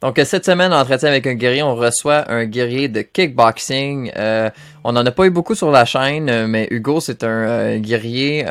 Donc, cette semaine, en entretien avec un guerrier, on reçoit un guerrier de kickboxing. Euh, on n'en a pas eu beaucoup sur la chaîne, euh, mais Hugo, c'est un euh, guerrier.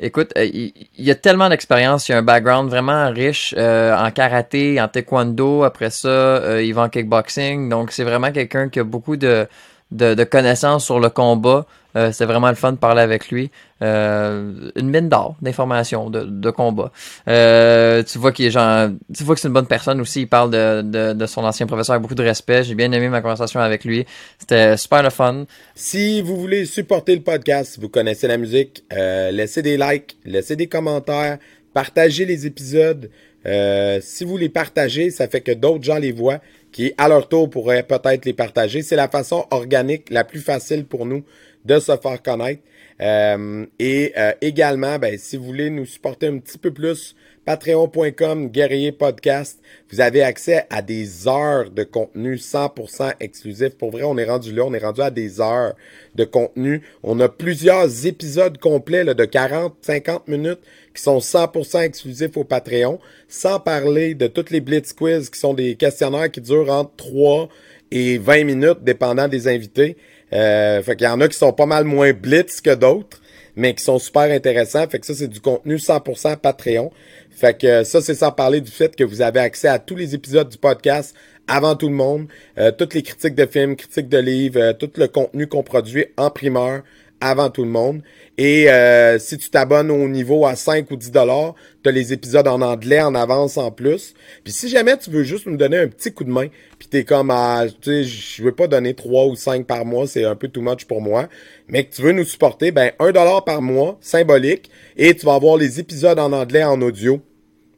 écoute, il, il, a tellement d'expérience, il a un background vraiment riche en karaté, en taekwondo. Après ça, il va en kickboxing. Donc, c'est vraiment quelqu'un qui a beaucoup de, de, de connaissances sur le combat. Euh, c'était vraiment le fun de parler avec lui. Euh, une mine d'or d'informations de, de combat. Euh, tu vois qu'il est genre, tu vois que c'est une bonne personne aussi. Il parle de, de, de, son ancien professeur avec beaucoup de respect. J'ai bien aimé ma conversation avec lui. C'était super le fun. Si vous voulez supporter le podcast, vous connaissez la musique, euh, laissez des likes, laissez des commentaires, partagez les épisodes. Euh, si vous les partagez, ça fait que d'autres gens les voient qui, à leur tour, pourraient peut-être les partager. C'est la façon organique la plus facile pour nous de se faire connaître. Euh, et euh, également, ben, si vous voulez nous supporter un petit peu plus, patreon.com, guerrier podcast, vous avez accès à des heures de contenu 100% exclusif. Pour vrai, on est rendu là, on est rendu à des heures de contenu. On a plusieurs épisodes complets de 40, 50 minutes qui sont 100% exclusifs au Patreon, sans parler de toutes les Blitz Quiz qui sont des questionnaires qui durent entre 3 et 20 minutes, dépendant des invités. Euh, fait qu'il y en a qui sont pas mal moins blitz que d'autres, mais qui sont super intéressants. Fait que ça, c'est du contenu 100% Patreon. Fait que ça, c'est sans parler du fait que vous avez accès à tous les épisodes du podcast avant tout le monde, euh, toutes les critiques de films, critiques de livres, euh, tout le contenu qu'on produit en primeur avant tout le monde. Et euh, si tu t'abonnes au niveau à 5 ou 10 dollars, tu as les épisodes en anglais en avance en plus. Puis si jamais tu veux juste nous donner un petit coup de main, puis t'es comme ah, tu sais, je veux pas donner 3 ou 5 par mois, c'est un peu too much pour moi, mais que tu veux nous supporter, ben 1 dollar par mois, symbolique, et tu vas avoir les épisodes en anglais en audio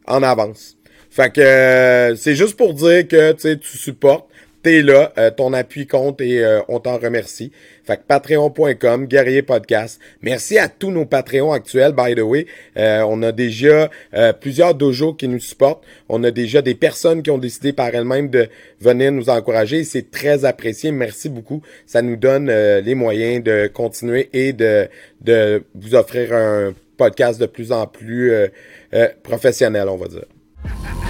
en avance. Fait que euh, c'est juste pour dire que tu supportes t'es là, euh, ton appui compte et euh, on t'en remercie. Fait que patreon.com, guerrier podcast. Merci à tous nos Patreons actuels, by the way. Euh, on a déjà plusieurs dojos qui nous supportent. On a déjà des personnes qui ont décidé par elles-mêmes de venir nous encourager. C'est très apprécié. Merci beaucoup. Ça nous donne les moyens de continuer et de, de vous offrir un podcast de plus en plus professionnel, on va dire.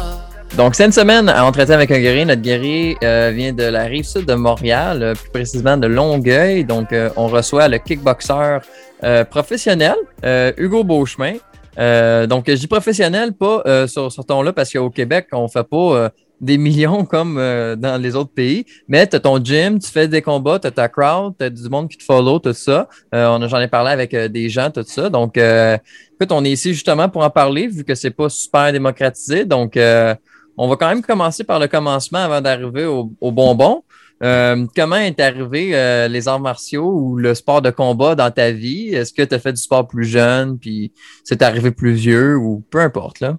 donc, cette semaine, à entretien avec un guerrier, notre guerrier euh, vient de la rive sud de Montréal, euh, plus précisément de Longueuil. Donc, euh, on reçoit le kickboxer professionnel, Hugo Beauchemin. donc, je dis professionnel, pas sur ce ton-là, parce qu'au Québec, on fait pas des millions comme dans les autres pays, mais tu as ton gym, tu fais des combats, tu as ta crowd, tu as du monde qui te follow, tout ça. on J'en ai parlé avec des gens, tout ça. Donc, écoute, on est ici justement pour en parler, vu que c'est pas super démocratisé. Donc, on va quand même commencer par le commencement avant d'arriver au, bonbon. Euh, comment est arrivé euh, les arts martiaux ou le sport de combat dans ta vie? Est-ce que tu as fait du sport plus jeune, puis c'est arrivé plus vieux ou peu importe là?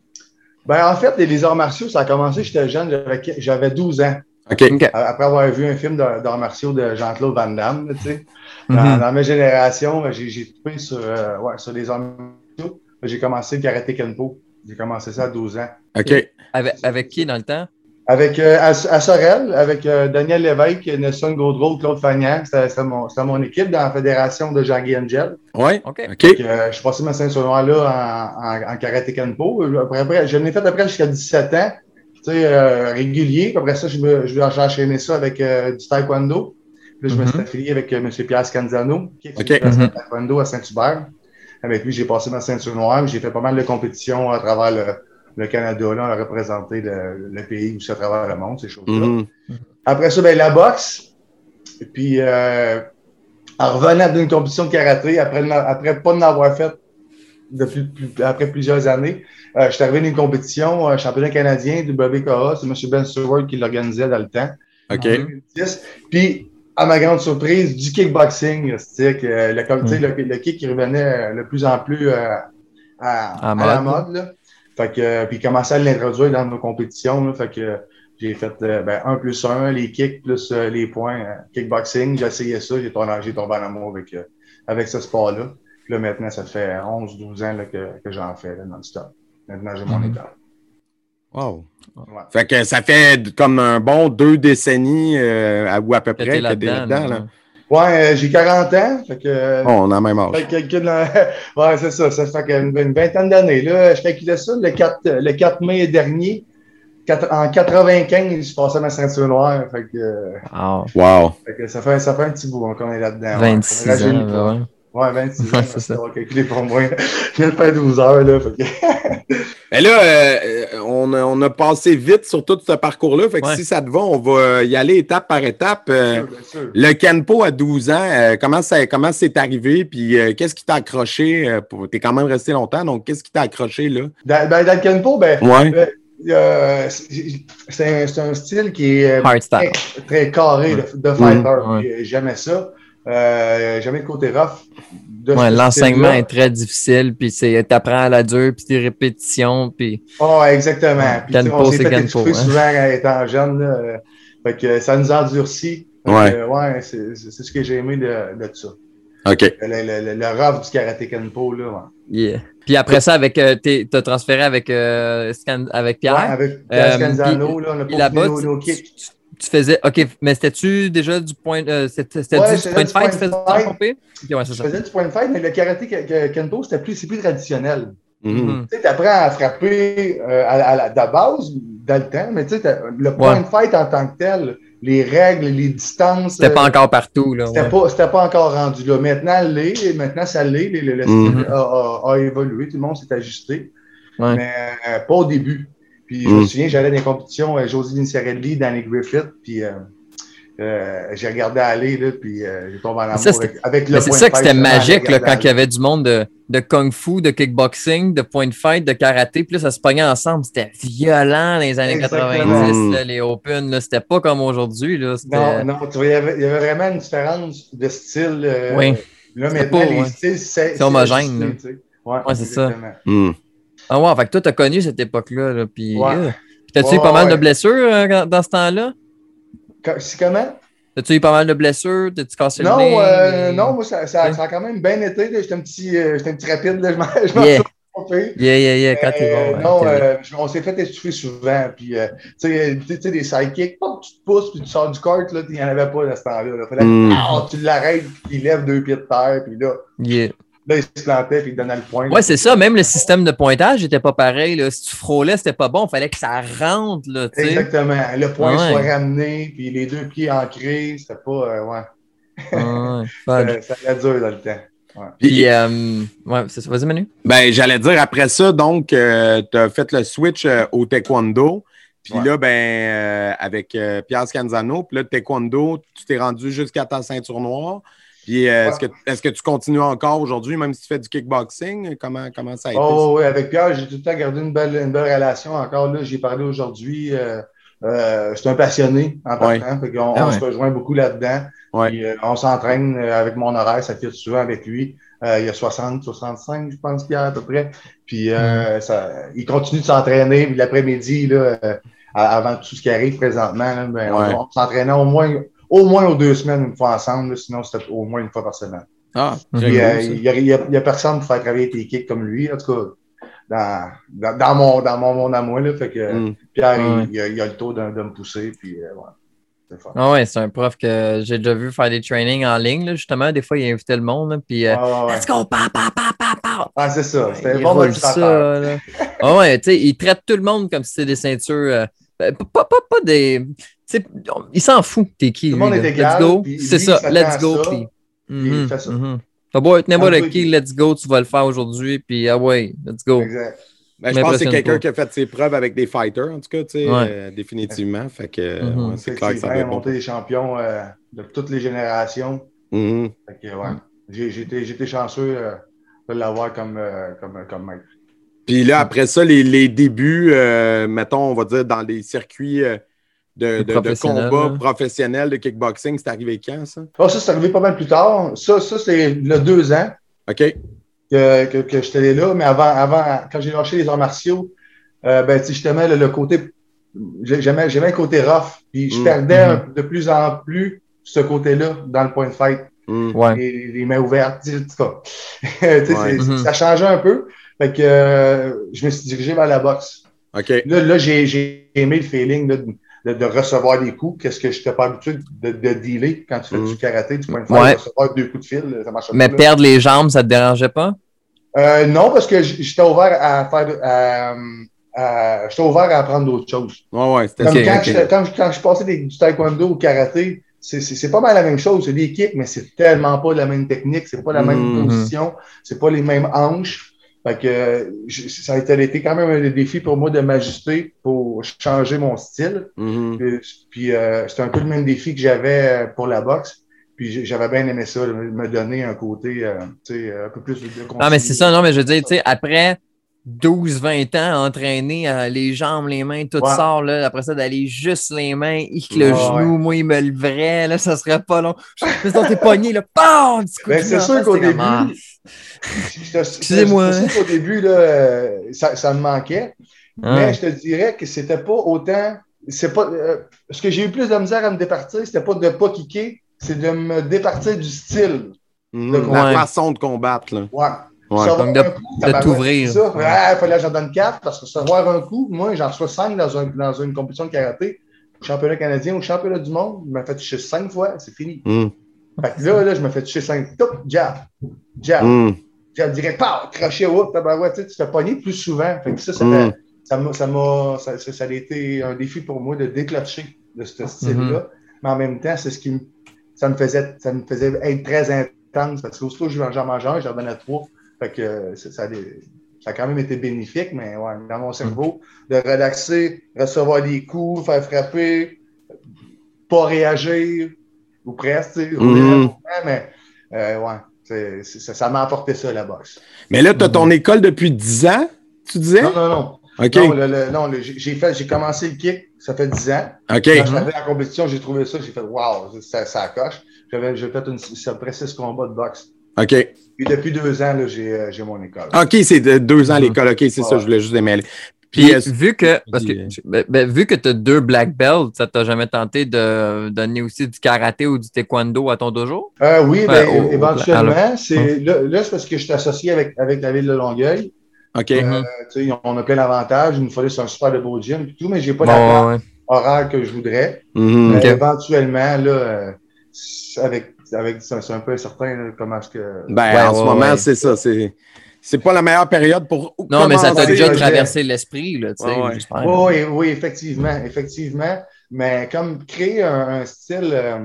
Ben, en fait, les arts martiaux, ça a commencé, j'étais jeune, j'avais 12 ans. Après avoir vu un film d'arts martiaux de Jean-Claude Van Damme, tu sais. Mm-hmm. dans, ma génération, ben, j'ai coupé sur, euh, ouais, sur les arts martiaux. J'ai commencé le karaté Kenpo. J'ai commencé ça à 12 ans. OK. Avec, avec qui dans le temps? Avec euh, à, Sorel, avec euh, Daniel Lévesque, Nelson Gaudreau, Claude Fagnan. C'était mon, mon, équipe dans la fédération de Jean-Guy Angel. Oui, OK. Euh, je suis passé ma ceinture noire-là en, en, en, karaté Kenpo. Après, après, je l'ai fait après jusqu'à 17 ans, tu sais, régulier. Après ça, je me, je, j'ai enchaîné ça avec du taekwondo. Puis là, je me suis mm-hmm. affilié avec M. Pierre Scanzano, qui est okay. Mm-hmm. taekwondo à Saint-Hubert. Avec lui, j'ai passé ma ceinture noire. J'ai fait pas mal de compétitions à travers le le Canada là, a représenté le, pays aussi à travers le monde, ces choses-là. Mm-hmm. Après ça, ben, la boxe. Et puis, euh, en revenant d'une compétition de karaté, après, après pas de avoir fait depuis, après plusieurs années, euh, je suis arrivé d'une compétition, un championnat canadien du WKA, c'est M. Ben Stewart qui l'organisait dans le temps. OK. Puis, à ma grande surprise, du kickboxing, que le, le, le, kick qui revenait de plus en plus euh, à, la mode. Là. Fait que, puis commençait à l'introduire dans nos compétitions. fait que j'ai fait euh, ben, 1 plus 1, les kicks plus euh, les points, kickboxing. J'ai essayé ça, j'ai tombé, tombé en amour avec, avec ce sport-là. Puis là, maintenant, ça fait 11-12 ans là, que, que j'en fais non-stop. Maintenant, j'ai mon mm état. Wow. Fait que ça fait comme un bon deux décennies euh, ou à peu près que t'es là-dedans. Là Ouais, euh, j'ai 40 ans. Fait que, on a même âge. ouais, c'est ça. Ça fait une, une vingtaine d'années. Là, je calculais ça le 4, le 4 mai dernier. en 95, je passais ma ceinture noire. Fait que, wow. Fait que ça, fait, ça fait un petit bout qu'on est là-dedans. 26 ans. Ouais, 26 ans, c'est ça. On va calculer pour moi. Je viens de faire 12 heures, là. Mais là, euh, on, a, on, a, passé vite sur tout ce parcours-là. Fait que si ça te va, on va y aller étape par étape. Euh, le Kenpo à 12 ans, euh, comment ça comment c'est arrivé? Puis qu'est-ce qui t'a accroché? Tu es quand même resté longtemps, donc qu'est-ce qui t'a accroché là? Dans, ben, dans, le Kenpo, ben, ouais. c'est un, un, style qui est très, très, carré de, de fighter. J'aimais ça. Euh, jamais le côté rough. Ouais, L'enseignement est très difficile, puis tu apprends à la dure, puis des répétitions. Puis... Oh, exactement. Puis, on s'est fait étouffer hein. souvent étant jeune. Là. Fait que ça nous endurcit. Ouais, euh, ouais c'est ce que j'ai aimé de, de ça. OK. Le, le, le, rough du karaté Kenpo, là. Ouais. Yeah. Puis après ça, avec, euh, t'as transféré avec, euh, avec Pierre? Ouais, avec Pierre euh, Scanzano, là, on a pas nos, nos kicks tu faisais. OK, mais c'était-tu déjà du point. Euh, c'était ouais, du point de fight, tu faisais okay, ouais, Je faisais du point de fight, mais le karaté Kendo, c'était plus, plus traditionnel. Mm -hmm. Tu sais, apprends à frapper euh, à, à, la, de base, dans le temps, mais tu sais, le point de fight en tant que tel, les règles, les distances. C'était pas euh, encore partout, là. C'était ouais. pas, pas encore rendu là. Maintenant, l'est, maintenant, ça l'est. Le, le, style mm -hmm. a, a, a, évolué, tout le monde s'est ajusté. Mais euh, pas au début. Puis je me mm. souviens, j'allais dans les compétitions, euh, Josie Vinciarelli, Danny Griffith, puis euh, euh, j'ai regardé aller, là, puis euh, j'ai tombé en amour avec, avec, le C'est ça que c'était magique là, quand il y avait du monde de, de kung-fu, de kickboxing, de point de fight, de karaté, puis là, ça se pognait ensemble. C'était violent dans les années Exactement. 90, là, les Open. C'était pas comme aujourd'hui. Non, non, tu vois, il y, avait, il y avait vraiment une différence de style. Euh, oui. Là, maintenant, pas, les ouais. styles, c'est homogène. Ouais, ouais c'est ça. Mm. Ah ouais, fait que toi, t'as connu cette époque-là. Là, puis ouais. euh, t'as-tu eu pas mal de blessures euh, dans ce temps-là? C'est comment? T'as-tu eu pas mal de blessures? T'as-tu cassé non, le nez? Euh, non, moi, ça, ça, ça, a quand même bien été. J'étais un, petit, euh, un petit rapide. Là, je m'en yeah. Yeah, yeah, yeah, quand t'es bon. non, euh, on s'est fait étouffer souvent. Puis, euh, tu sais, des sidekicks, tu te pousses, puis tu sors du court, là, il n'y en avait pas à ce temps-là. Il fallait mm. que tu l'arrêtes, puis il lève deux pieds de terre, puis là. Yeah. Là, il se plantait et il donnait le point. Oui, c'est ça. Même le système de pointage n'était pas pareil. Là. Si tu frôlais, c'était pas bon. Il fallait que ça rentre. Là, Exactement. Le point ouais. soit ramené, puis les deux pieds ancrés. C'était pas. Euh, ouais. ouais ça, ça allait dur dans le temps. Ouais. Puis, euh, ouais, c'est ça. Vas-y, Manu. Ben, j'allais dire, après ça, donc, euh, tu as fait le switch euh, au taekwondo. Puis ouais. là, ben, euh, avec Pierre Scanzano, puis là, taekwondo, tu t'es rendu jusqu'à ta ceinture noire. Puis euh, est-ce que, est que, tu continues encore aujourd'hui, même si tu fais du kickboxing? Comment, comment ça a été? Oh, oui, avec Pierre, j'ai tout le temps gardé une belle, une belle relation. Encore là, j'ai parlé aujourd'hui. Euh, euh, c'est un passionné en partant. Ouais. on, ah, on ouais. se rejoint beaucoup là-dedans. Ouais. Euh, on s'entraîne avec mon horaire, ça fait souvent avec lui. Euh, il y a 60, 65, je pense, Pierre, à peu près. Puis mm. ça, il continue de s'entraîner. L'après-midi, là, avant tout ce qui arrive présentement, là, ben, on, on s'entraînait au moins au moins aux deux semaines, une fois ensemble. sinon, c'était au moins une fois par semaine. Ah, il n'y euh, a, a, a, personne pour faire travailler tes kicks comme lui, en tout cas, dans, dans, dans mon, dans mon monde à moi. Là, fait que mm. Pierre, ouais. il, il, a, il, a, le taux de, de me pousser. Puis, euh, ouais. Ah ouais, c'est un prof que j'ai déjà vu faire des trainings en ligne, là, justement. Des fois, il invitait le monde, là, puis euh, ah, ouais. let's go, pa, pa, pa, pa, pa. Ah, c'est ça. C'était bon de ça. Là. ah ouais, tu sais, il traite tout le monde comme si c'était des ceintures. Euh, pas, pas, pas des il s'en fout, t'es qui. Tout le monde est égal. Let's go. C'est ça, let's go. Ça, puis, mm -hmm, fait ça. Mm -hmm. T'as beau être n'importe qui, let's go, tu vas le faire aujourd'hui, puis ah ouais, let's go. Exact. Ben, je pense que c'est quelqu'un qui a fait ses preuves avec des fighters, en tout cas, tu sais, ouais. euh, définitivement. Fait que mm -hmm. ouais, c'est clair que ça va monter des champions euh, de toutes les générations. Mhm. Fait que, ouais, été chanceux euh, de l'avoir comme, euh, comme, comme maître. Puis là, après ça, les, les débuts, euh, mettons, on va dire, dans les circuits euh, de, de, de Professionnels, combat là. professionnels de kickboxing, c'est arrivé quand, ça? Ah, ça, c'est arrivé pas mal plus tard. Ça, ça c'est le deux ans OK. que, que, que j'étais là. Mais avant, avant, quand j'ai lâché les arts martiaux, euh, ben, justement, le, le côté, j'aimais, j'aimais le côté rough. Puis je Mm. perdais un- de plus en plus ce côté-là dans le point de fight. Ouais. les, les mains ouvertes, tu sais, Mhm. Ça changeait un peu. Fait que euh, je me suis dirigé vers la boxe. OK. Là, là j'ai j'ai aimé le feeling là, de, de- de recevoir des coups. Qu'est-ce que je n'étais pas habitué de, de dealer quand tu fais du karaté, du point de fight, Ouais. recevoir deux coups de fil, ça marche Mais pas. là. perdre les jambes, ça te dérangeait pas? Euh, non, parce que j'étais ouvert à faire. à- à- J'étais ouvert à apprendre d'autres choses. Ouais, ouais, c'était Comme Ok, quand, j'étais- quand, je- quand je passais des- du taekwondo au karaté, c'est- c'est c'est pas mal la même chose. C'est des kicks, mais c'est tellement pas la même technique, c'est pas la même Mhm. position, c'est pas les mêmes hanches. Fait que euh, je- ça a été, quand même un défi pour moi de m'ajuster pour changer mon style. Mhm. Puis, puis, euh, c'était un peu le même défi que j'avais euh, pour la boxe. Puis j'avais bien aimé ça, de me donner un côté euh, tu sais, un peu plus de Non, mais c'est ça, non, mais je veux dire, tu sais, après 12-20 ans entraîné, euh, les jambes, les mains, tout Ouais. sort, là, après ça, d'aller juste les mains, hic, le Ouais, genou, moi, il me levrait, là, ça serait pas long. Mais tes poignets, là, Ben, c'est sûr qu'au début, Excusez-moi. Sûr qu'au début, là, ça, ça me manquait. Ah. Mais je te dirais que c'était pas autant. C'est pas. euh, ce que j'ai eu plus de misère à me départir, c'était pas de pas kicker, c'est de me départir du style. Mhm. Le La façon de combattre, là. Ouais. Ouais. Donc, de- un coup, de tabarouette, t'ouvrir. il fallait que j'en donne quatre parce que recevoir un coup, moi, j'en reçois cinq dans, un, dans une compétition de karaté, championnat canadien ou championnat du monde, je me fais toucher cinq fois, c'est fini. Mhm. Fait que là, là, je me fais toucher cinq. Top, jab, jab, Mhm. jab direct, pow, crochet, whoop, tabarouette, tu te fais pogner plus souvent. Fait que ça, ça, Mm. ça m'a, ça, m'a- ça, a été un défi pour moi de déclencher de ce style-là. Mais en même temps, c'est ce qui me, ça me faisait, ça me faisait être très intense parce que aussitôt que je j'en mangeais un, j'en donnais trois. Fait que ça, ça, a des- ça a quand même été bénéfique, mais ouais, dans mon cerveau, de relaxer, recevoir des coups, faire frapper, pas réagir, ou presque, tu sais, Mhm. mais euh, ouais, ça, ça m'a apporté ça, la boxe. Mais là, tu as ton école depuis 10 ans, tu disais? Non, non, non. OK. Non, le- le- non, le- j'ai j'ai fait, j'ai commencé le kick, ça fait 10 ans. OK. Quand je en compétition, j'ai trouvé ça, j'ai fait Wow, ça, ça coche. J'avais j'ai fait une, à peu près six combats de boxe. OK. Puis depuis deux ans, j'ai euh, j'ai mon école. OK, c'est de deux ans à l'école. OK, c'est ça, Ouais. je voulais juste démêler. Puis, euh, vu que, parce que, ben, ben, vu que tu as deux black belts, ça t'a jamais tenté de donner aussi du karaté ou du taekwondo à ton dojo? Euh, oui, ben, au- au- éventuellement, c'est là, là, c'est parce que je suis associé avec, avec la ville de Longueuil. OK. Mhm. Tu sais, on a plein d'avantages. Il nous fallait un super de beau gym et tout, mais j'ai pas Bon, la place ouais. horaire que je voudrais. Mhm. Ok. éventuellement, là, euh, c'est avec, avec c'est un peu incertain là, comment est-ce que. Ben, Ouais, en ce moment, ouais. c'est ça. C'est, c'est pas la meilleure période pour. Non, mais ça t'a déjà projet. traversé l'esprit, là, tu sais, Ouais. Oui, oui, effectivement, effectivement. Mais comme créer un, un style. euh,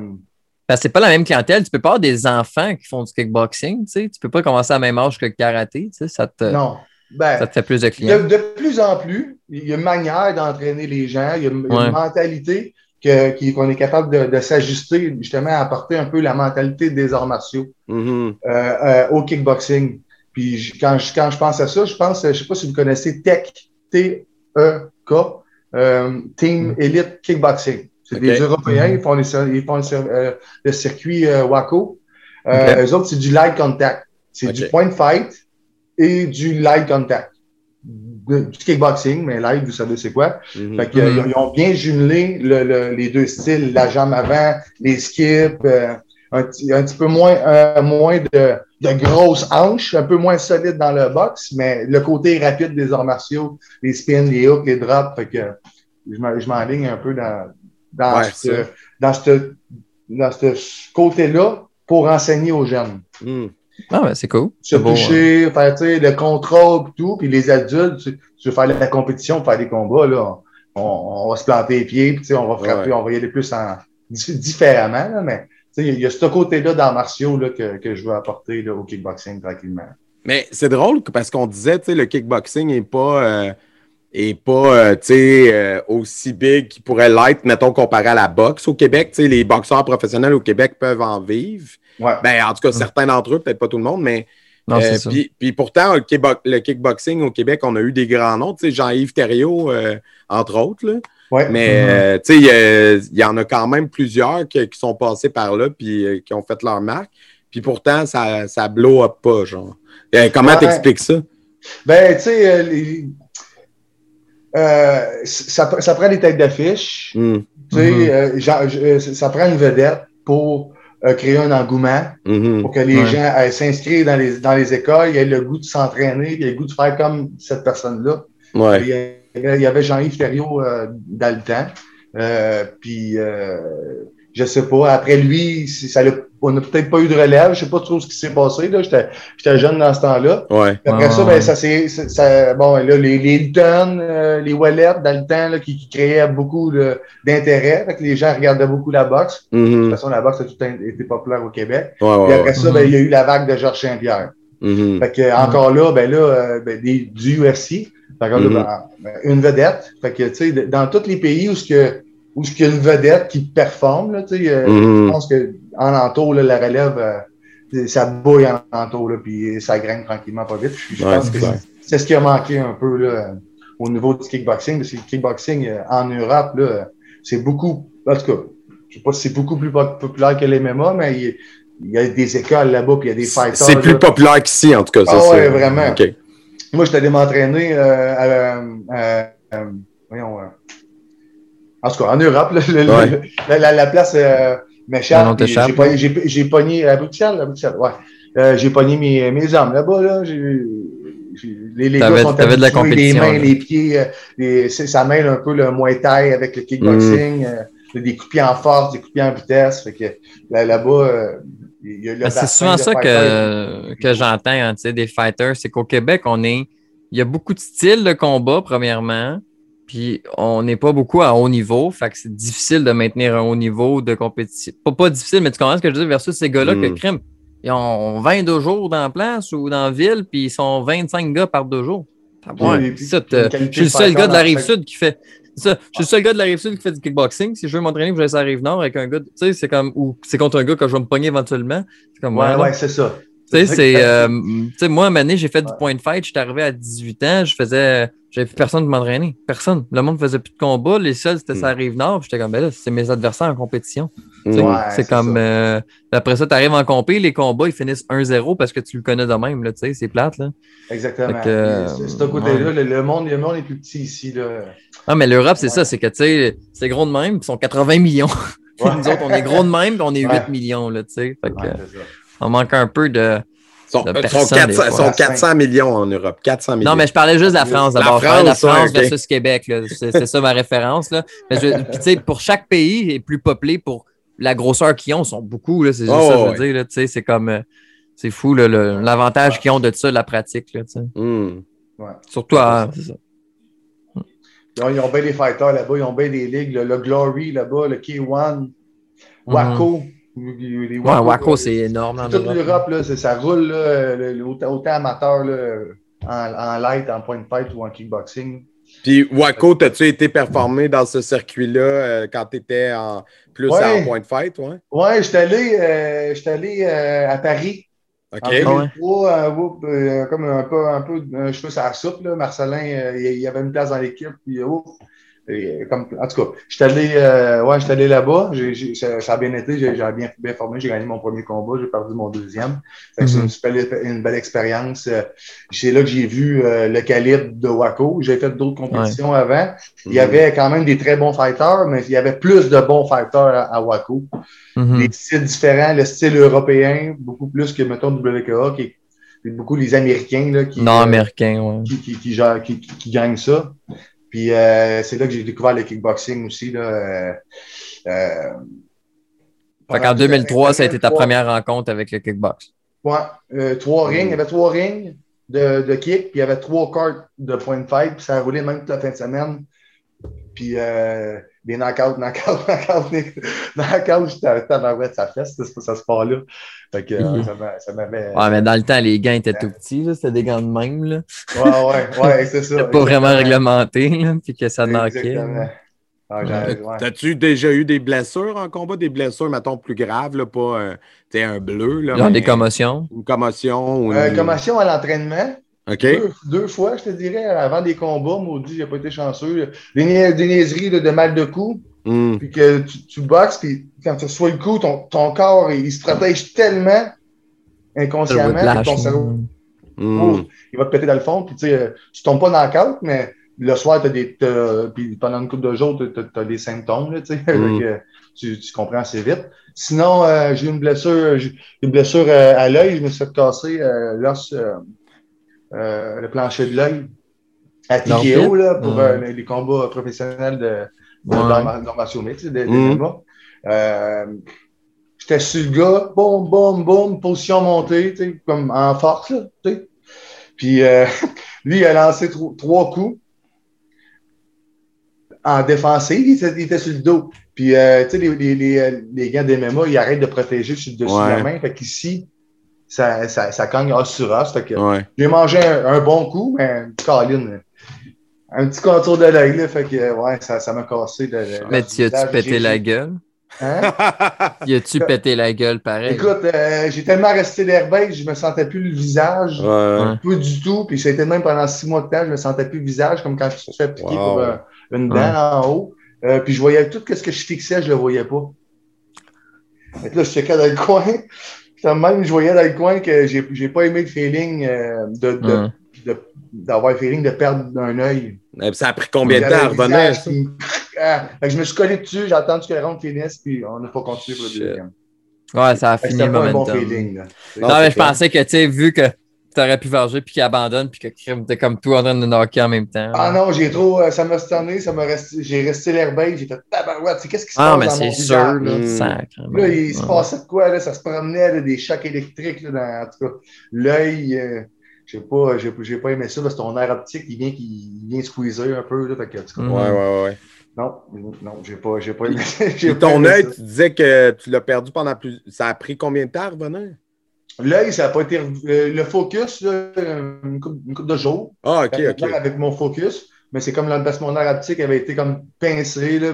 Parce que c'est pas la même clientèle. Tu peux pas avoir des enfants qui font du kickboxing, tu sais. Tu peux pas commencer à la même âge que le karaté, tu sais. Ça te, non. Ben, ça te fait plus de de, clients. de plus en plus, il y a une manière d'entraîner les gens, il y a une, mentalité qu'on est capable de, de s'ajuster, justement, à apporter un peu la mentalité des arts martiaux Mhm. euh, euh, au kickboxing. Puis quand je, quand je pense à ça, je pense, je sais pas si vous connaissez TEC, T-E-K, euh, Team Elite Kickboxing. C'est des Européens, ils font, les ils font le, euh, le circuit euh, WACO. Euh, Ok. Eux autres, c'est du light contact. C'est du point fight et du light contact. De- du kickboxing, mais light, vous savez c'est quoi. Mhm. Fait que, euh, ils ont bien jumelé le- le- les deux styles, la jambe avant, les skips, euh, un, petit- un petit peu moins, euh, moins de, de grosses hanches, un peu moins solide dans le box, mais le côté rapide des arts martiaux, les spins, les hooks, les drops, fait que je m'en- je m'enligne un peu dans, dans, Ouais, ce, dans, ce, dans ce côté-là pour enseigner aux jeunes. Mhm. Ah, ouais, c'est cool. Se toucher, faire tu sais, le contrôle et tout, puis les adultes, tu, tu veux faire la compétition, faire des combats, là, on, on va se planter les pieds, puis tu sais, on va frapper, Ouais. on va y aller plus en, dif- différemment, là, mais il y a ce côté-là dans martiaux là, que, que je veux apporter là, au kickboxing tranquillement. Mais c'est drôle parce qu'on disait, le kickboxing n'est pas. euh, est pas euh, tu sais, euh, aussi big qu'il pourrait l'être, mettons, comparé à la boxe au Québec. Tu sais, les boxeurs professionnels au Québec peuvent en vivre. Ouais. Ben, en tout cas, certains d'entre eux, peut-être pas tout le monde, mais. Non, euh, c'est ça. puis, puis pourtant, le, kickbo- le kickboxing au Québec, on a eu des grands noms. Tu sais, Jean-Yves Thériault, euh, entre autres. Là. Ouais. Mais Mhm. euh, tu sais, il y en a quand même plusieurs qui, qui sont passés par là puis euh, qui ont fait leur marque. Puis pourtant, ça, ça blow up pas, genre. Euh, comment Ouais. t'expliques ça? Ben, tu sais, euh, les- euh, ça, ça prend des têtes d'affiche. Hmm. Tu sais, Mhm. euh, genre, je- euh, ça prend une vedette pour euh, créer un engouement, Mhm. pour que les Ouais. gens euh, s'inscrivent dans les, dans les écoles, ils aient le goût de s'entraîner, ils aient le goût de faire comme cette personne-là. Ouais. Il y avait, Jean-Yves Thériault euh, dans le temps. Euh, puis, euh, je sais pas, après lui, ça l'a- on n'a peut-être pas eu de relève. Je sais pas trop ce qui s'est passé. là. J'étais j'étais jeune dans ce temps-là. Ouais. Puis Après Ah, ça, ouais. ben, ça c'est ça, bon, là, les, les Hilton, euh, les Wallets dans le temps, là, qui, qui créaient beaucoup de- d'intérêt. Fait que les gens regardaient beaucoup la boxe. De toute façon, la boxe a tout été populaire au Québec. Ouais, Puis ouais, après ouais. ça, ben, il y a eu la vague de Georges Saint-Pierre. Mhm. Fait que, encore là, ben là, euh, ben, des, du UFC. Mhm. ben, une vedette. Fait que, tu sais, dans tous les pays où ce que, où ce qu'il y a une vedette qui performe, là, tu sais, euh, Mhm. je pense que en entour, là, la relève, euh, ça bouille en entour, là, puis ça graine tranquillement pas vite. Je Ouais, pense que c'est- ce qui a manqué un peu, là, au niveau du kickboxing, parce que le kickboxing euh, en Europe, là, c'est beaucoup, en tout cas, je sais pas si c'est beaucoup plus pop- populaire que l'MMA, mais il, il y a des écoles là-bas, puis il y a des fighters. C'est plus populaire qu'ici, en tout cas. ça, Ah ouais, c'est- vraiment. OK. Moi, j'étais allé m'entraîner euh, à, à- à- voyons, euh, en tout cas, en Europe, là, le- le- Ouais. la, la- la place euh, m'échappe. J'ai pogné- à Bruxelles, à Bruxelles, ouais. Euh, j'ai pogné mes, mes hommes là-bas, là. Les les gars sont de la Les mains, là. les pieds, euh, les- ça mêle un peu le Muay Thai avec le kickboxing. Mm. euh, des coups de pied en force, des coups de pied en vitesse. Fait que là- là-bas, euh, Ben, c'est souvent ça fighters. que, que j'entends hein, des fighters. C'est qu'au Québec, on est. Il y a beaucoup de styles de combat, premièrement. Puis on n'est pas beaucoup à haut niveau. Fait que c'est difficile de maintenir un haut niveau de compétition. Pas, pas difficile, mais tu comprends ce que je veux dire versus ces gars-là que Mm. crime. Ils ont 22 jours dans la place ou dans la ville, puis ils sont 25 gars par deux jours. Ouais, Puis- ça, je suis le seul gars de la rive sud qui fait. Ça, je suis le seul gars de la rive sud qui fait du kickboxing. Si je veux m'entraîner, je vais à la rive nord avec un gars. Tu sais, c'est comme. Ou c'est contre un gars que je vais me pogner éventuellement. C'est comme. Ouais, ouais, ouais, c'est ça. Tu sais, c'est. euh, tu sais, moi, à donné, j'ai fait du point de fight. J'étais arrivé à 18 ans. Je faisais. J'avais plus personne pour m'entraîner. Personne. Le monde faisait plus de combat. Les seuls, c'était Hmm. ça rive nord. Puis J'étais comme, ben là, c'est mes adversaires en compétition. Ouais, c'est comme. ça. euh, après ça, tu arrives en compé. Les combats, ils finissent 1-0 parce que tu le connais de même. Tu sais, c'est plate. Là. Exactement. Puis, c'est- un côté-là, ouais. le, le monde, le monde est plus petit ici. Là. Ah, mais l'Europe, c'est ça. C'est que, tu sais, c'est gros de même. Ils sont 80 millions. Nous autres, on est gros de même. On est 8 Ouais. millions. Là, tu sais. Ouais, on manque un peu de. Ils sont, de ils sont personne, 400, des ils fois. sont 400 millions en Europe. 400 millions. Non, mais je parlais juste de la France La d'abord. De la France, ouais, versus Québec. C'est ça ma référence. Là. Mais je- puis, tu sais, pour chaque pays est plus peuplé pour la grosseur qu'ils ont, ils sont beaucoup. là. C'est juste Oh, ça que je ouais. veux dire. là. Tu sais, C'est comme. euh, C'est fou l'avantage qu'ils ont de ça, la pratique. Là, sais. Mhm. Surtout à. ça. Ils ont, ils ont bien des fighters là-bas, ils ont bien des ligues, le, le Glory là-bas, le K1, Mhm. Waco. Les Ouais, Waco, là, c'est énorme. en Toute Europe. l'Europe, là, ça roule, là, le- le- autant, autant amateur là, en, en light, en point de fight ou en kickboxing. Puis, Waco, t'as-tu été performé dans ce circuit-là euh, quand tu étais en, plus Ouais. en point de fight? Ouais? Ouais, j'étais allé, euh, j'étais allé euh, à Paris OK. en Ah ouais. 2003, un whoop, euh, comme un peu, un peu un cheveu sur la soupe. Là. Marcelin, euh, il y avait une place dans l'équipe. Puis, oh, comme, en tout cas, j'étais allé, euh, ouais, j'étais allé là-bas. J'ai- ça, ça a bien été. J'ai j'ai bien, bien formé. J'ai gagné mon premier combat. J'ai perdu mon deuxième. Fait que C'est Mhm. une, super- une belle expérience. Euh, C'est là que j'ai vu euh, le calibre de Waco. J'ai fait d'autres compétitions avant. Il y avait quand même des très bons fighters, mais il y avait plus de bons fighters à, à Waco. Mhm. Des styles différents, le style européen, beaucoup plus que, mettons, WKA, qui est beaucoup les Américains là, qui, Non, euh, américain, ouais. qui, qui, qui, gèrent- qui, qui- qui gagnent ça. Puis euh, c'est là que j'ai découvert le kickboxing aussi. Là, euh, euh, Fait qu'en 2003, ça a été ta Trois- première rencontre avec le kickbox. Ouais, euh, trois rings. Il y avait trois rings de, de kick, puis il y avait trois cartes de point de fight, puis ça a roulé même toute la fin de semaine. Puis des knockouts, knockouts, knockouts, knockouts, j'étais tabarouette, ça fesse, ça, ça se part là. Fait que euh, ça m'a- ça m'avait. Ouais, mais dans le temps, les gants étaient tout petits. C'était des gants de même, là. Ouais, ouais, ouais, c'est ça. C'était pas vraiment réglementé, là. Puis que ça knockait. Ah, ouais. T'as-tu déjà eu des blessures en combat? Des blessures, mettons, plus graves, là, pas euh, un bleu, là. Genre mais des commotions? Une commotion ou une... Euh, commotion à l'entraînement. OK. Deux, deux fois, je te dirais, avant des combats, maudit, j'ai pas été chanceux. Des, nia- des niaiseries là, de mal de cou, Hmm. puis que tu, tu boxes, puis quand tu reçois le coup, ton, ton corps, il, se protège tellement inconsciemment que ton cerveau, Hmm. il va te péter dans le fond, puis tu sais, euh, tu tombes pas dans le cadre, mais le soir, t'as des, t'as- puis pendant une couple de jours, t'as, t'as- t'as des symptômes, là, tu Mm. Que tu, tu comprends assez vite. Sinon, euh, j'ai eu une blessure, j'ai une blessure euh, à l'œil, je me suis fait casser euh, l'os, euh, le plancher de l'œil à? TKO, là, pour euh, les, combats professionnels de, de, Ouais. mixtes, de, de Mm. MMA. Euh, J'étais sur le gars, boum, boum, boum, position montée, comme en force, là. Puis lui, il a lancé tro- trois coups en défensive, il était, sur le dos. Puis, euh, tu sais, les, les, les, les gars d'MMA, ils arrêtent de protéger sur le dessus de la main. Fait qu'ici, ça, ça, ça cogne os sur os. Fait que Ouais. j'ai mangé un, un bon coup, mais Colin, un petit contour de l'œil. Fait que, ouais, ça ça m'a cassé. Le- Mais tu as-tu pété la gueule? Hein? Y a-tu pété la gueule pareil? Écoute, euh, j'ai tellement resté l'airbag, je me sentais plus le visage. Ouais. Pas du tout. Puis ça a été même pendant six mois de temps, je me sentais plus le visage, comme quand tu te fais piquer Wow. pour euh, une dent Ouais. en haut. Euh, puis je voyais tout ce que je fixais, je le voyais pas. Fait que là, je checkais dans le coin. Puis même, je voyais dans le coin que j'ai j'ai pas aimé le feeling euh, de, de, Ouais. de- d'avoir le feeling de perdre un œil. Et puis ça a pris combien de temps à le revenir? ça? Ah, je me suis collé dessus, j'ai attendu que la ronde finisse, puis on n'a pas continué pour le deuxième. Ouais, ça a fini C'était le pas un bon momentum. feeling. Là. Non, mais je pensais que, tu sais, vu que t'aurais pu varger puis qu'il abandonne puis que crime, t'es comme tout en train de knocker en même temps. Ah non, j'ai trop. euh, ça m'a stunné, ça m'a resté. J'ai resté l'airbag, j'ai fait tabarouette. c'est Qu'est-ce qui se Ah, passe mais dans c'est sûr, là. Là, il se passait de quoi, là? Ça se promenait, là, des chocs électriques, là, dans, en tout cas. L'œil, euh, j'ai pas, j'ai, j'ai pas aimé ça, parce que ton air optique, il vient, il vient squeezer un peu, là. Fait que, Mm. Ouais, ouais, ouais. non, non, j'ai pas, j'ai pas aimé Puis pas ton œil, tu disais que tu l'as perdu pendant plus. Ça a pris combien de temps à revenir? L'œil, ça n'a pas été. euh, le focus, là, une couple, une couple de jours. Ah, ok, Avec- ok. Avec mon focus, mais c'est comme mon air optique avait été comme pincé, là.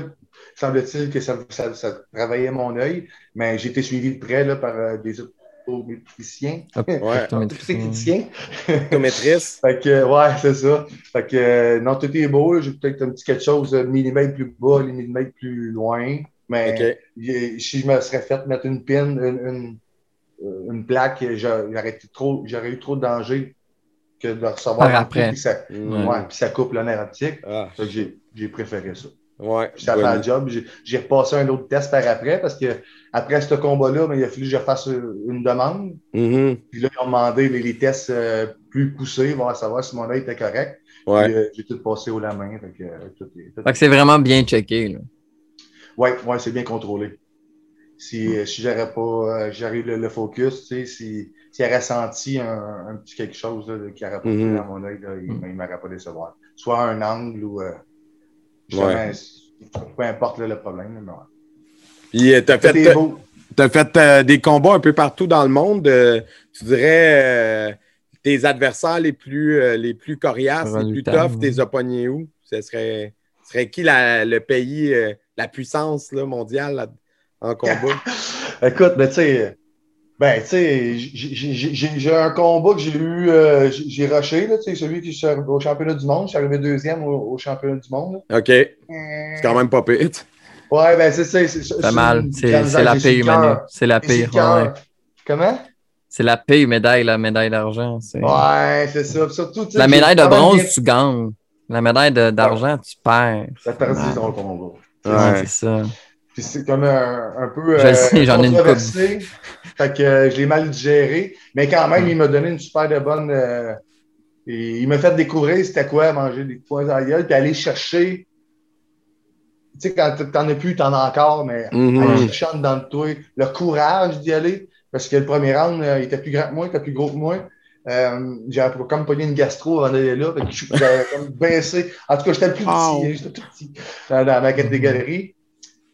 Semble-t-il que ça, ça, ça travaillait mon œil, mais j'ai été suivi de près là, par euh, des optométriciens. Optométriciens. Optométrice. Fait que, ouais, c'est ça. Fait que, euh, non, tout est beau. J'ai peut-être un petit quelque chose de millimètre plus bas, les millimètres plus loin. Mais Ok. y- si je me serais fait mettre une pin, une, une, euh, une plaque, j'a- j'aurais été trop, j'aurais eu trop de danger que de recevoir Par un après. puis ça, ouais, puis ça coupe le nerf optique. Ah, j'ai, j'ai préféré ça. ouais. Puis ça fait Ouais. le job. J'ai, j'ai repassé un autre test par après parce que après ce combat-là, ben, il a fallu que je fasse une demande. Mhm. Puis là, ils ont demandé les, les tests euh, plus poussés, voir savoir si mon œil était correct. Ouais. Puis, euh, j'ai tout passé au la main. Fait que, euh, tout est- tout- Fait que c'est vraiment bien checké, là. Ouais, ouais, c'est bien contrôlé. Si, euh, si j'aurais pas euh, j'aurais eu le, le focus, tu sais, si, s'il aurait senti un, un petit quelque chose là, qui aurait pas Mhm. fait dans mon œil, il, Mhm. il m'aurait pas décevoir. Soit un angle ou euh, Ouais. peu importe là, le problème. mais ouais. Puis euh, t'as fait, t'as fait euh, des combats un peu partout dans le monde. euh, tu dirais euh, tes adversaires les plus, euh, les plus coriaces, les plus tough, t'es pognés où? Ce serait, serait qui la- le pays, euh, la puissance là, mondiale là, en combat? Écoute, ben, tu sais, ben, tu sais, j'ai- un combat que j'ai eu, euh, j'ai rushé, là, tu sais, celui qui est au championnat du monde. Je suis arrivé deuxième au, au championnat du monde. là. OK. C'est quand même pas pire. Ouais, ben, c'est ça. C'est C'est mal. C'est la pire, Manu. C'est la pire. ouais. Comment? C'est la pire médaille, la médaille d'argent. Ouais, c'est ça. Surtout, La médaille de bronze, bien- tu gagnes. La médaille de- d'argent, tu perds. Ça perdu le combat. Ouais, Ouais. c'est ça. Puis c'est comme un, un peu Je le sais, j'en ai une controversé. Fait que euh, je l'ai mal digéré. Mais quand même, il m'a donné une super de bonne. euh, et il m'a fait découvrir c'était quoi manger des points à la gueule, puis aller chercher. Tu sais, quand t'en as plus, t'en as encore, mais Mhm. aller chercher en dedans de toi le courage d'y aller. Parce que le premier round, euh, il était plus grand que moi, il était plus gros que moi. Euh, j'avais comme pogné une gastro avant d'aller là. J'avais comme baissé. En tout cas, j'étais le plus petit. J'étais tout petit dans, dans ma catégorie.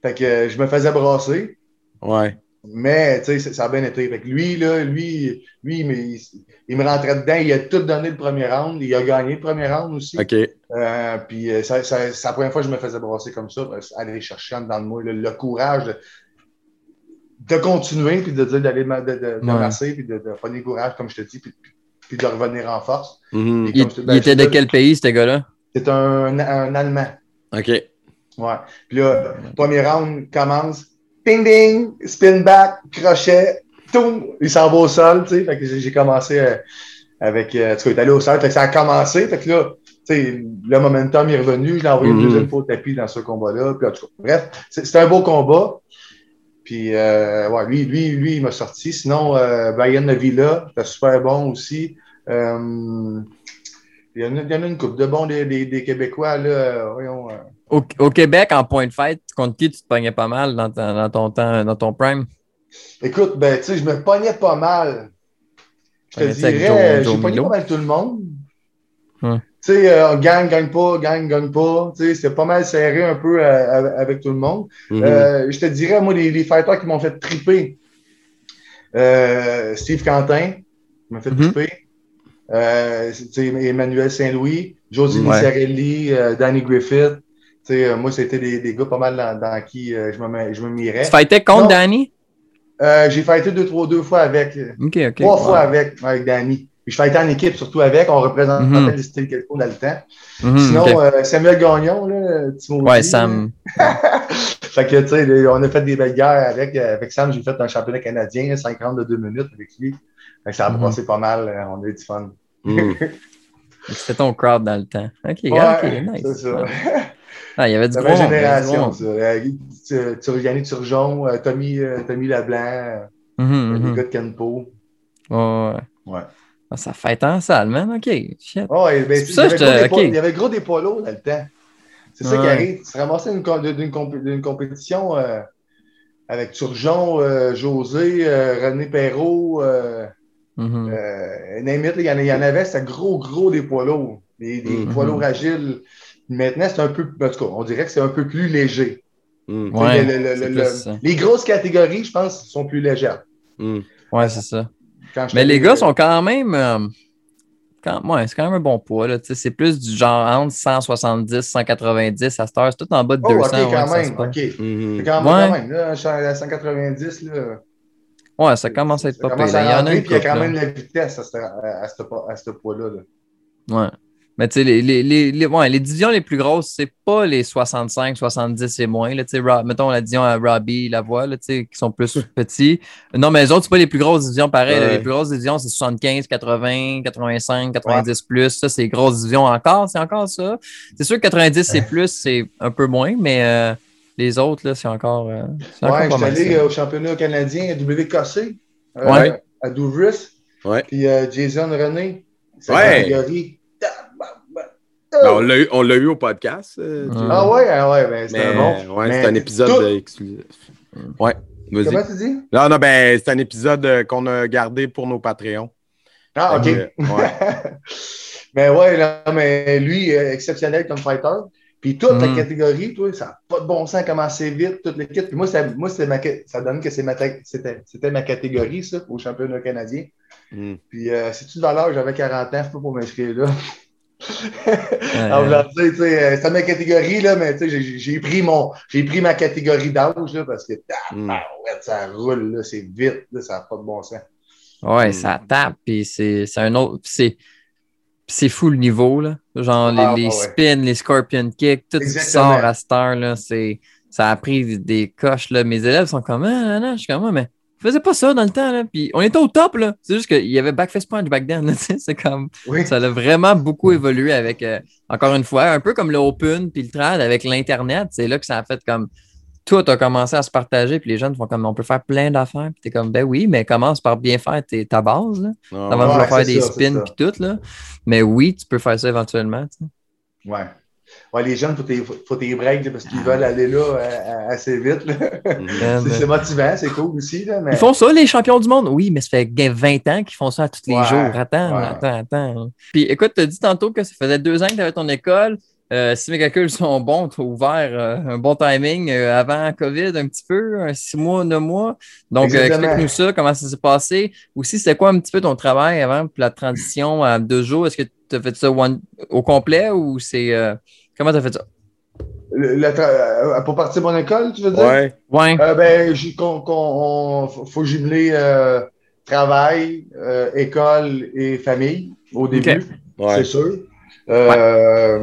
Fait que euh, je me faisais brasser. Ouais. Mais, tu sais, ça a bien été. Fait que lui, là, lui, lui il, il, me rentrait dedans. Il a tout donné le premier round. Il a gagné le premier round aussi. OK. Euh, puis, euh, c'est la première fois que je me faisais brasser comme ça. Aller chercher dans le moi le, courage de, de, continuer, puis de dire d'aller de, de, de masser, puis de, de prendre du courage, comme je te dis, puis, puis de revenir en force. Mm-hmm. Il, ben, était de quel pays, ce gars-là? C'est un, un, Allemand. OK. Ouais. Puis là, premier round commence. Ding ding, spin back, crochet, tout, il s'en va au sol, tu sais. Fait que j'ai commencé euh, avec. Euh, tu sais, il est allé au sol, fait que ça a commencé. Fait que là, tu sais, le momentum est revenu. Je l'ai envoyé une mm-hmm. deuxième fois au tapis dans ce combat-là. Puis, en tout cas, bref, c'était un beau combat. Puis, euh, ouais, lui, lui, lui, il m'a sorti. Sinon, euh, Brian Navilla, c'était super bon aussi. Euh, il, y en a, il, y en a, une coupe de bons des, des, des Québécois, là. Voyons, au, Québec, en point de fête, contre qui tu te pognais pas mal dans, dans ton temps, dans ton prime? Écoute, ben, tu sais, je me pognais pas mal. Je te dirais, j'ai pogné pas mal tout le monde. Tu sais, euh, gang, gagne pas, gang, gagne pas. Tu sais, c'était pas mal serré un peu euh, avec tout le monde. Mm-hmm. euh, je te dirais, moi, les, les fighters qui m'ont fait triper, euh, Steve Quentin m'a fait mm-hmm. triper. Euh, Emmanuel Saint-Louis, Josie ouais. Danny Griffith. Euh, moi, c'était des, des, gars pas mal dans, qui euh, je, me, je me mirais. Tu fightais contre Danny? Euh, j'ai fighté deux, trois, deux fois avec. Trois fois avec, avec Danny. Puis je fightais en équipe, surtout avec. On représentait mm -hmm. le style quelqu'un dans le temps. Mhm, Sinon, Samuel Gagnon, là, Ouais, Sam. fait que, tu sais, on a fait des belles guerres avec. Avec Sam, j'ai fait un championnat canadien, 50 de deux minutes avec lui. Fait que ça a mhm. passé pas mal. On a eu du fun. Mhm. C'était ton crowd dans le temps. OK, OK, nice. C'est ça. Ah, il y avait du gros génération, ça. Euh, Yannick Turgeon, euh, Tommy, euh, Tommy Leblanc, mm -hmm, les mm -hmm. gars de Kenpo. Ouais. ouais. Ah, ça fait en salle, man. OK. Shit. Oh, ben, il, y avait okay. il y avait gros des polos dans le temps. C'est ça qui arrive. Tu te ramassais d'une compétition euh, avec Turgeon, euh, José, euh, René Perrault. Mm -hmm. il, y en, il y en avait, c'était gros, gros des poids lourds. Des, des -hmm. poids lourds agiles. Maintenant, c'est un peu, en tout cas, on dirait que c'est un peu plus léger. Mm. Ouais, le, le, les grosses catégories, je pense, sont plus légères. Mm. Ouais, c'est ça. Mais les gars sont quand même. Euh, quand, ouais, c'est quand même un bon poids. C'est plus du genre entre 170, 190 à cette heure. C'est tout en bas de 200. Oh, OK, quand même. OK. C'est quand, quand, même. Là, à 190, là. Ouais, ça commence à être pas pire. Il y en a puis il y a quand même la vitesse à ce, à ce, à ce poids-là. Là. Ouais. Mais tu sais, les, les, les, ouais, les, divisions les plus grosses, c'est pas les 65, 70 et moins. Là, Rob, mettons la division à Robbie, la voix, là, qui sont plus petits. Non, mais les autres, c'est pas les plus grosses divisions pareil. les plus grosses divisions, c'est 75, 80, 85, 90 plus. Ça, c'est les grosses divisions encore. C'est encore ça. C'est sûr que 90 et plus, c'est un peu moins, mais euh, les autres, là, c'est encore. Euh, ouais, je suis allé euh, au championnat canadien à WKC euh, ouais. à Douvres. Ouais. Puis Jason René, sa ouais. catégorie ben, on l'a eu, au podcast. Euh, ah ouais, ah ouais, ben, c'est un bon. Ouais, c'est un épisode exclusif. Ouais. Comment tu dis? Non, non, ben, c'est un épisode euh, qu'on a gardé pour nos Patreons. Ah, OK. ouais. ben ouais, là, mais lui, exceptionnel comme fighter. Puis toute la mm. catégorie, toi, ça n'a pas de bon sens comment c'est vite, toute l'équipe. Puis moi, ça, moi ma, ça donne que c'était ma catégorie, ça, au championnat canadien. Mm. Puis euh, si tu de valeur, j'avais 40 ans, je peux pas m'inscrire là. Tu sais, c'est ma catégorie, là, mais j'ai pris mon, pris ma catégorie d'âge, là, parce que, mm. ça roule, là, c'est vite, là, ça n'a pas de bon sens. Ouais, mm. ça tape, puis c'est un autre, c'est, fou le niveau, là. Genre, les, ah, spins, les scorpion kicks, tout ce qui sort à cette heure, là, ça a pris des coches, là. Mes élèves sont comme, ah, non, je suis comme, moi, mais faisait pas ça dans le temps, là. Puis on était au top, là. C'est juste qu'il y avait Backface Punch back then, C'est comme. Ça a vraiment beaucoup évolué avec, euh, encore une fois, un peu comme le Open puis le trad avec l'Internet. C'est là que ça a fait comme. Tout a commencé à se partager, puis les jeunes font comme on peut faire plein d'affaires, puis t'es comme ben oui, mais commence par bien faire ta base, là, ah, avant de faire des spins puis tout, là. Mais oui, tu peux faire ça éventuellement, Ouais. Ouais, les jeunes, il faut, faut tes breaks parce qu'ils veulent aller là euh, assez vite. Man. c'est motivant, c'est cool aussi. Là, mais... Ils font ça, les champions du monde? Oui, mais ça fait 20 ans qu'ils font ça tous les Ouais, jours. Attends, ouais. attends, attends. Puis écoute, tu as dit tantôt que ça faisait deux ans que tu avais ton école. Euh, si mes calculs sont bons, tu as ouvert euh, un bon timing euh, avant COVID un petit peu, un six mois, neuf mois. Donc, euh, explique-nous ça, comment ça s'est passé. Aussi, c'était quoi un petit peu ton travail avant, puis la transition à deux jours? Est-ce que tu as fait ça one- au complet ou c'est. Euh, comment tu as fait ça? Tra- euh, pour partir de mon école, tu veux dire? Ouais. Ouais. Euh, ben, j'ai- qu'on- qu'on- on- faut jumeler euh, travail, euh, école et famille au début, Ouais. c'est sûr. Euh,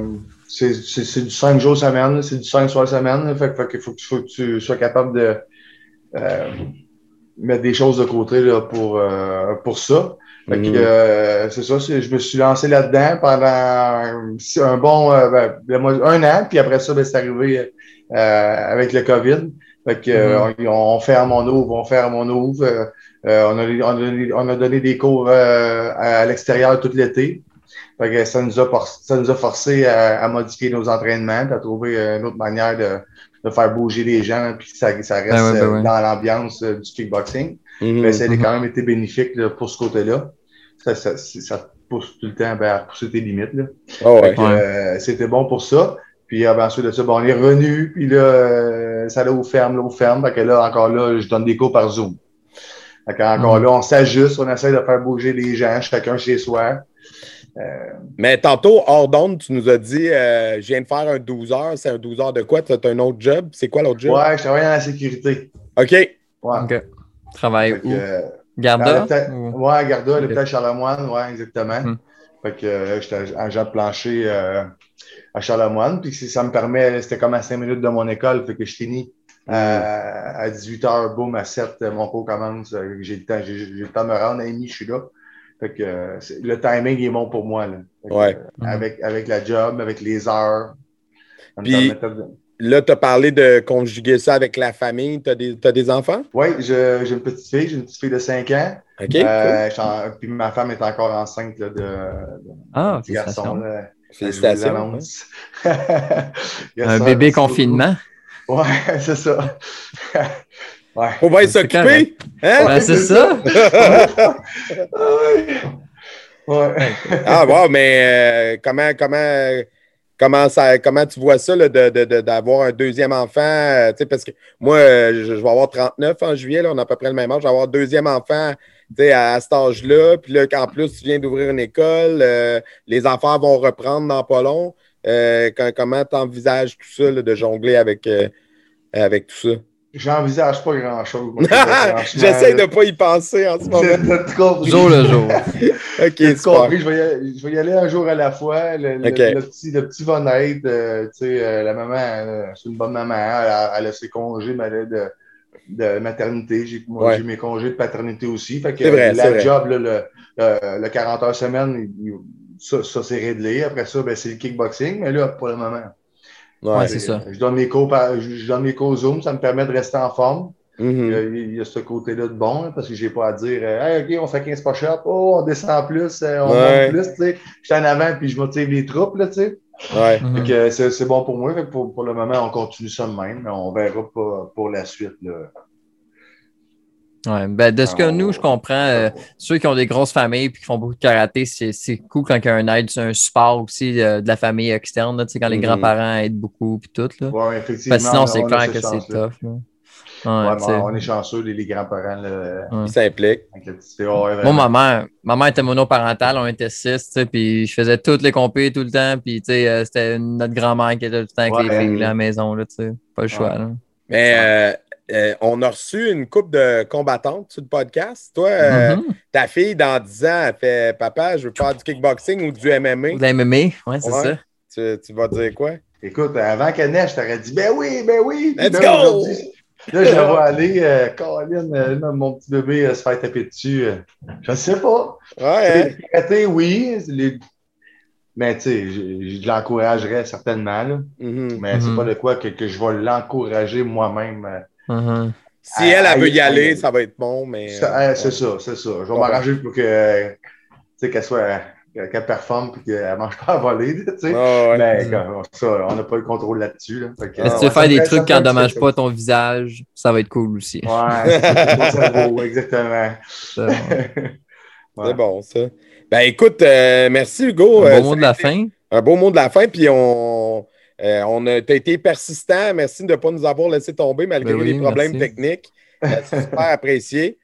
c'est- C'est c'est du 5 jours semaine, c'est du 5 soirs semaine. Fait, fait faut, que faut que tu sois capable de euh, mettre des choses de côté là, pour, euh, pour ça. Fait que, Mhm. euh, c'est ça, je me suis lancé là-dedans pendant un, bon euh, ben, un an, puis après ça, ben, c'est arrivé euh, avec le COVID. Fait que, euh, on, on ferme, on ouvre, on ferme, on ouvre. Euh, euh, on, a, on, a donné, on a donné des cours euh, à, l'extérieur tout l'été. Fait que ça nous a, ça nous a forcé à, à modifier nos entraînements, à trouver une autre manière de, de faire bouger les gens, puis que ça, ça reste Ben ouais, ben ouais. dans l'ambiance du kickboxing. Mhm. Mais ça a Mhm. quand même été bénéfique là, pour ce côté-là. Ça, ça, c'est- ça te pousse tout le temps ben, à repousser tes limites. Là. Ah ouais. Euh, C'était bon pour ça. Puis euh, ben, ensuite de ça, ben, on est revenu, puis là, euh, ça allait aux fermes, là, aux fermes. Fait que là, encore là, je donne des cours par Zoom. Fait que encore Mhm. là, on s'ajuste, on essaie de faire bouger les gens, chacun chez soi. Euh, Mais tantôt, hors d'onde, tu nous as dit, euh, je viens de faire un 12 heures. C'est un 12 heures de quoi? Tu as un autre job? C'est quoi l'autre job? ouais, je travaille dans la sécurité. OK. Ouais. OK. Travaille où? euh, Garda? Ou- Ouais, à Garda, l'hôpital Charlemagne, ouais, exactement. Hmm. Fait que euh, j'étais agent de plancher euh, à Charlemagne, puis ça me permet, c'était comme à 5 minutes de mon école, fait que je finis à, à 18h, boum, à 7, euh, mon cours commence, euh, j'ai le temps, j'ai le temps de me rendre, à midi, je suis là. Fait que euh, le timing est bon pour moi, là. Que, Ouais. euh, avec, avec la job, avec les heures. ça me Puis- permettait de- Là, tu as parlé de conjuguer ça avec la famille. Tu as, des enfants? Oui, j'ai une petite fille, j'ai une petite fille de 5 ans. OK. Euh, en- puis ma femme est encore enceinte là, de, de Ah, petit garçon. félicitations. Là. Un ça, bébé confinement. Ouais, c'est ça. ouais. On va être C'est s'occuper. Hein? Ben, c'est ça. Ouais. ah, wow, mais euh, comment, comment, comment, ça, comment tu vois ça, là, de, de- de- d'avoir un deuxième enfant? euh, parce que moi, euh, je, vais avoir 39 en juillet, là, on a à peu près le même âge. Je vais avoir un deuxième enfant à, à cet âge-là. Puis là, qu'en plus, tu viens d'ouvrir une école, euh, les enfants vont reprendre dans pas long. Euh, comment tu envisages tout ça, là, de jongler avec, avec tout ça? J'envisage pas grand-chose. J'essaie de pas y penser en ce moment. Jour le jour. OK, compris. Je vais, y aller, je vais y aller un jour à la fois. Le, le- Ok. le petit, le petit va naître. euh, tu sais, euh, la maman, euh, c'est une bonne maman. Elle a, elle a ses congés mais elle a de, de maternité. J'ai, moi, Ouais. j'ai mes congés de paternité aussi. Fait que C'est vrai, c'est la job, là, le, le, le 40 heures semaine, il- il- ça, ça c'est réglé. Après ça, ben, c'est le kickboxing. Mais là, pour le moment. Ouais. Ouais, c'est ça. Je donne mes cours par, je, donne mes cours Zoom, ça me permet de rester en forme. Mhm. Il, y a, il y a ce côté-là de bon, hein, parce que j'ai pas à dire euh, Hey, OK, on fait 15 push-ups, oh, on descend plus, euh, on Ouais. monte plus, tu sais. Je suis en avant puis je motive les troupes, là, tu sais. Ouais. Fait que, euh, c'est, c'est bon pour moi. Fait que pour, pour le moment, on continue ça de même, mais on verra pas pour la suite. Là. Ouais, ben, de ce que Ah, nous, je comprends, euh, ceux qui ont des grosses familles et qui font beaucoup de karaté, c'est c'est cool quand il y a un aide, c'est un support aussi euh, de la famille externe, là, tu sais, quand les Mhm. grands-parents aident beaucoup puis tout. Là. Ouais, effectivement. Parce que sinon, on- c'est clair que c'est tough. Là. Ouais, on est chanceux, les, les grands-parents, là, Ouais. Il s'implique. avec le petit ouais, ouais, Moi, ma mère, ma mère était monoparentale, on était six, puis je faisais toutes les compés tout le temps, puis tu sais, euh, c'était notre grand-mère qui était tout le temps avec Ouais. les filles à la maison, là, tu sais. Pas le choix, Ouais. là. Mais euh, on a reçu une coupe de combattantes sur le podcast. Toi, euh, Mhm. ta fille, dans 10 ans, elle fait Papa, je veux faire du kickboxing ou du MMA. Ou de la MMA, ouais, c'est Ouais. ça. Tu, tu vas dire quoi? Écoute, avant qu'elle neige, je t'aurais dit Ben oui, ben oui. Let's là, go! Là, je la vois aller, euh, Colin, euh, mon petit bébé euh, se faire taper dessus. euh, je ne sais pas. Ouais, hein? Oui. les- Mais tu sais, je, je l'encouragerais certainement. là. Mhm. Mais c'est Mhm. pas de quoi que, que je vais l'encourager moi-même. Euh. Mhm. Si elle, elle veut y aller, ça va être bon, mais. Euh, euh, c'est ça, c'est ça. Je vais m'arranger pour que qu'elle soit qu'elle performe et qu'elle ne mange pas à voler. Tu sais. Ouais. Mais comme, ça, on n'a pas le contrôle là-dessus. Là. Si ah, tu veux ouais, faire des trucs qui me fait endommagent ça. pas ton visage, ça va être cool aussi. Ouais, c'est cerveau, exactement. Ouais. C'est bon, ça. Ben écoute, euh, merci Hugo. Un Euh, bon mot de la fin. Un beau mot de la fin, puis on, euh, on a été persistant. Merci de ne pas nous avoir laissé tomber malgré Ben oui, les problèmes merci. techniques. Euh, C'est super apprécié.